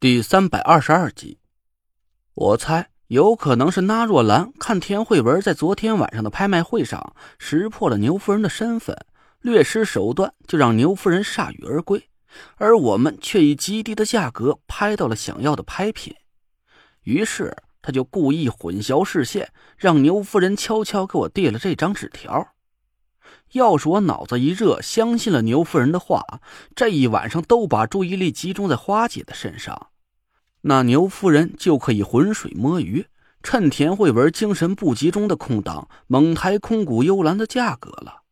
第三百二十二集，我猜有可能是那若兰看田慧文在昨天晚上的拍卖会上识破了牛夫人的身份，略施手段就让牛夫人铩羽而归，而我们却以极低的价格拍到了想要的拍品。于是他就故意混淆视线，让牛夫人悄悄给我递了这张纸条。要是我脑子一热，相信了牛夫人的话，这一晚上都把注意力集中在花姐的身上，那牛夫人就可以浑水摸鱼，趁田慧文精神不集中的空档，猛抬空谷幽兰的价格了。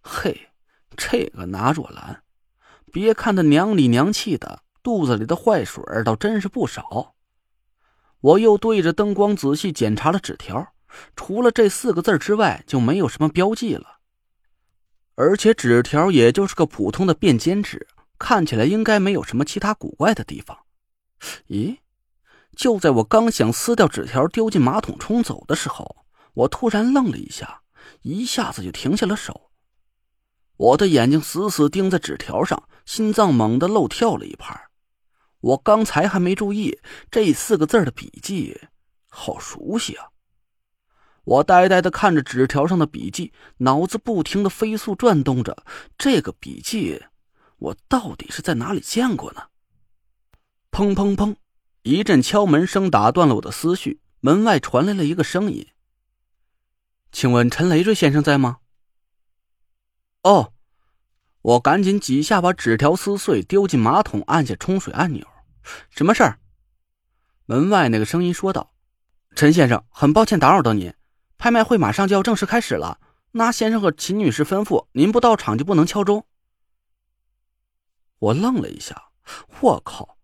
嘿，这个拿若兰，别看她娘里娘气的，肚子里的坏水倒真是不少。我又对着灯光仔细检查了纸条，除了这四个字之外，就没有什么标记了。而且纸条也就是个普通的便笺纸，看起来应该没有什么其他古怪的地方。咦，就在我刚想撕掉纸条丢进马桶冲走的时候，我突然愣了一下，一下子就停下了手。我的眼睛死死盯在纸条上，心脏猛地漏跳了一拍。我刚才还没注意这四个字的笔迹，好熟悉啊！我呆呆的看着纸条上的笔记，脑子不停的飞速转动着。这个笔记，我到底是在哪里见过呢？砰砰砰！一阵敲门声打断了我的思绪。门外传来了一个声音：“请问陈累赘先生在吗？”哦，我赶紧几下把纸条撕碎，丢进马桶，按下冲水按钮。什么事儿？门外那个声音说道：“陈先生，很抱歉打扰到您。”拍卖会马上就要正式开始了，那先生和秦女士吩咐，您不到场就不能敲钟。我愣了一下，我靠，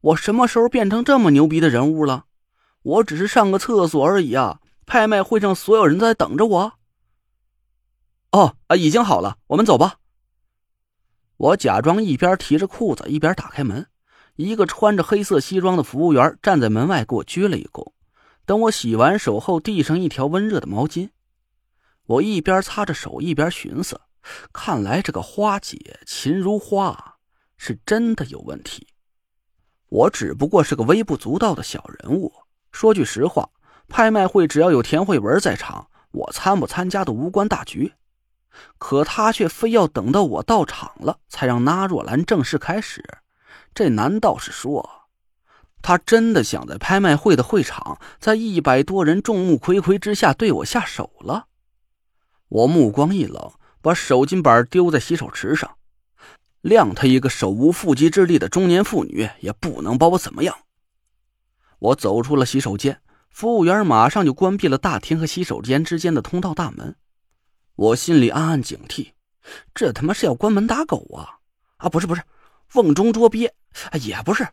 我什么时候变成这么牛逼的人物了？我只是上个厕所而已啊！拍卖会上所有人都在等着我。哦啊，已经好了，我们走吧。我假装一边提着裤子一边打开门，一个穿着黑色西装的服务员站在门外给我鞠了一躬。等我洗完手后，递上一条温热的毛巾。我一边擦着手，一边寻思：看来这个花姐秦如花是真的有问题。我只不过是个微不足道的小人物。说句实话，拍卖会只要有田慧文在场，我参不参加都无关大局。可他却非要等到我到场了，才让那若兰正式开始。这难道是说？他真的想在拍卖会的会场，在一百多人众目睽睽之下对我下手了。我目光一冷，把手巾板丢在洗手池上。谅他一个手无缚鸡之力的中年妇女，也不能把我怎么样。我走出了洗手间，服务员马上就关闭了大厅和洗手间之间的通道大门。我心里暗暗警惕，这他妈是要关门打狗啊！啊，不是不是，瓮中捉鳖，也不是。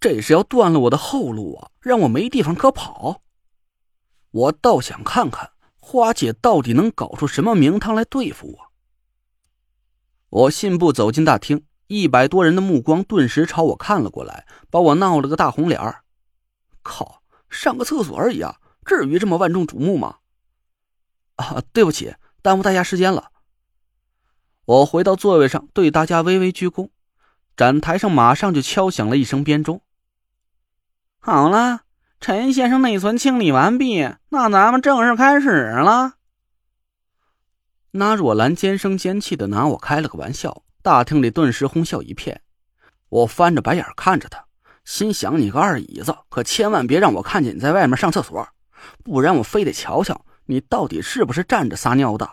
这是要断了我的后路啊，让我没地方可跑。我倒想看看花姐到底能搞出什么名堂来对付我。我信步走进大厅，一百多人的目光顿时朝我看了过来，把我闹了个大红脸儿。靠，上个厕所而已啊，至于这么万众瞩目吗？啊，对不起，耽误大家时间了。我回到座位上，对大家微微鞠躬。展台上马上就敲响了一声编钟。好了，陈先生内存清理完毕，那咱们正式开始了。那若兰尖声尖气的拿我开了个玩笑，大厅里顿时哄笑一片。我翻着白眼看着他，心想：你个二椅子，可千万别让我看见你在外面上厕所，不然我非得瞧瞧你到底是不是站着撒尿的。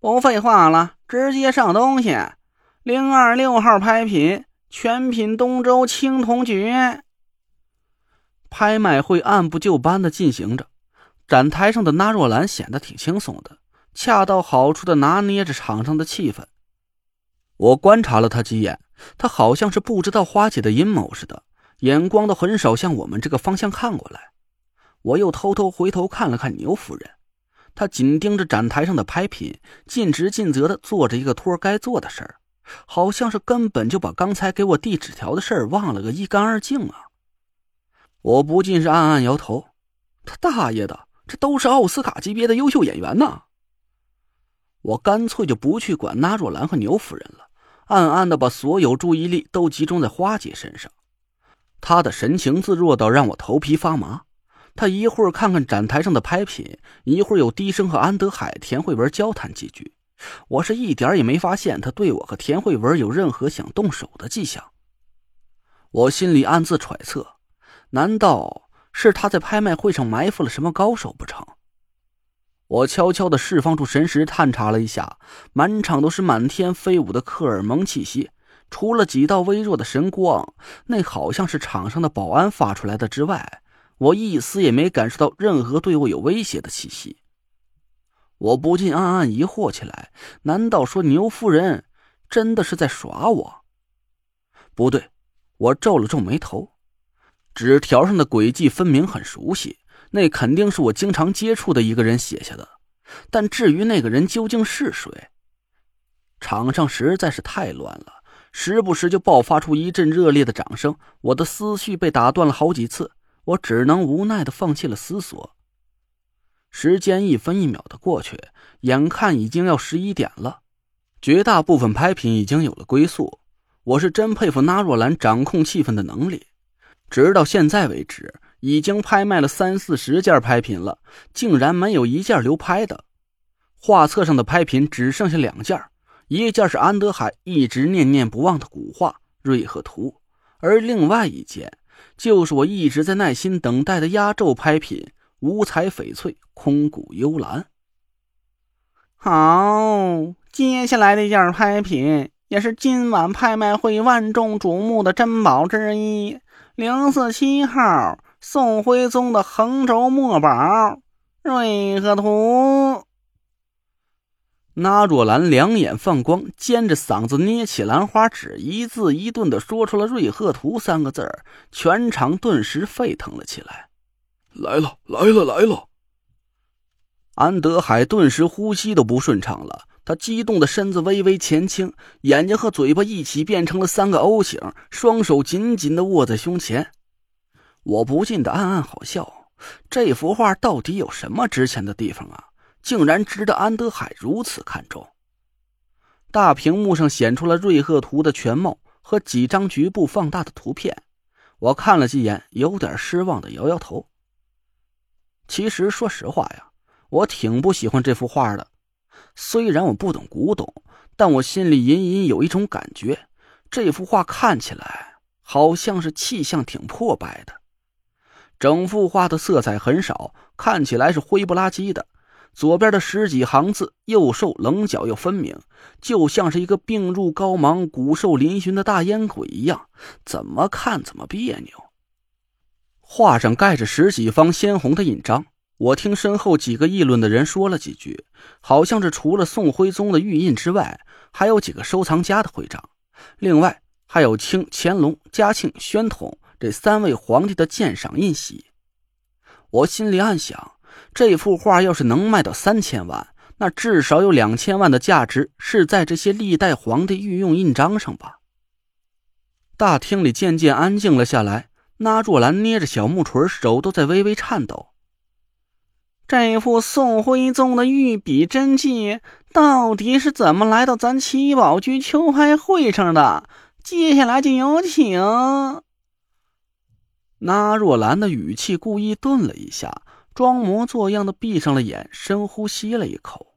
不废话了，直接上东西。零二六号拍品，全品东周青铜爵。拍卖会按部就班的进行着，展台上的那若兰显得挺轻松的，恰到好处的拿捏着场上的气氛。我观察了他几眼，他好像是不知道花姐的阴谋似的，眼光都很少向我们这个方向看过来。我又偷偷回头看了看牛夫人，她紧盯着展台上的拍品，尽职尽责的做着一个托该做的事儿，好像是根本就把刚才给我递纸条的事儿忘了个一干二净啊。我不禁是暗暗摇头，他大爷的，这都是奥斯卡级别的优秀演员呐！我干脆就不去管那若兰和牛夫人了，暗暗的把所有注意力都集中在花姐身上。她的神情自若到让我头皮发麻。她一会儿看看展台上的拍品，一会儿又低声和安德海、田慧文交谈几句。我是一点也没发现她对我和田慧文有任何想动手的迹象。我心里暗自揣测：难道是他在拍卖会上埋伏了什么高手不成？我悄悄的释放出神识，探查了一下，满场都是满天飞舞的克尔蒙气息，除了几道微弱的神光，那好像是场上的保安发出来的之外，我一丝也没感受到任何对我有威胁的气息。我不禁暗暗疑惑起来：难道说牛夫人真的是在耍我？不对，我皱了皱眉头，纸条上的轨迹分明很熟悉。那肯定是我经常接触的一个人写下的，但至于那个人究竟是谁，场上实在是太乱了，时不时就爆发出一阵热烈的掌声。我的思绪被打断了好几次，我只能无奈的放弃了思索。时间一分一秒的过去，眼看已经要十一点了，绝大部分拍品已经有了归宿。我是真佩服纳若兰掌控气氛的能力，直到现在为止。已经拍卖了三四十件拍品了，竟然没有一件留拍的。画册上的拍品只剩下两件，一件是安德海一直念念不忘的古画《瑞鹤图》，而另外一件就是我一直在耐心等待的压轴拍品《五彩翡翠空谷幽兰》。好，接下来这件拍品也是今晚拍卖会万众瞩目的珍宝之一，零四七号。宋徽宗的横轴墨宝《瑞鹤图》，那若兰两眼放光，尖着嗓子捏起兰花指，一字一顿的说出了“瑞鹤图”三个字儿，全场顿时沸腾了起来。来了，来了，来了！安德海顿时呼吸都不顺畅了，他激动的身子微微前倾，眼睛和嘴巴一起变成了三个 O 型，双手紧紧的握在胸前。我不禁的暗暗好笑，这幅画到底有什么值钱的地方啊？竟然值得安德海如此看重。大屏幕上显出了瑞鹤图的全貌和几张局部放大的图片，我看了几眼，有点失望的摇摇头。其实说实话呀，我挺不喜欢这幅画的。虽然我不懂古董，但我心里隐隐有一种感觉，这幅画看起来好像是气象挺破败的。整幅画的色彩很少，看起来是灰不拉几的。左边的十几行字又瘦棱角又分明，就像是一个病入膏肓、骨瘦嶙峋的大烟鬼一样，怎么看怎么别扭。画上盖着十几方鲜红的印章，我听身后几个议论的人说了几句，好像是除了宋徽宗的玉印之外，还有几个收藏家的徽章，另外还有清、乾隆、嘉庆、宣统。这三位皇帝的鉴赏印玺，我心里暗想：这幅画要是能卖到三千万，那至少有两千万的价值是在这些历代皇帝御用印章上吧。大厅里渐渐安静了下来，那若兰捏着小木锤，手都在微微颤抖。这副宋徽宗的御笔真迹到底是怎么来到咱七宝居秋拍会上的？接下来就有请。那若兰的语气故意顿了一下，装模作样的闭上了眼，深呼吸了一口。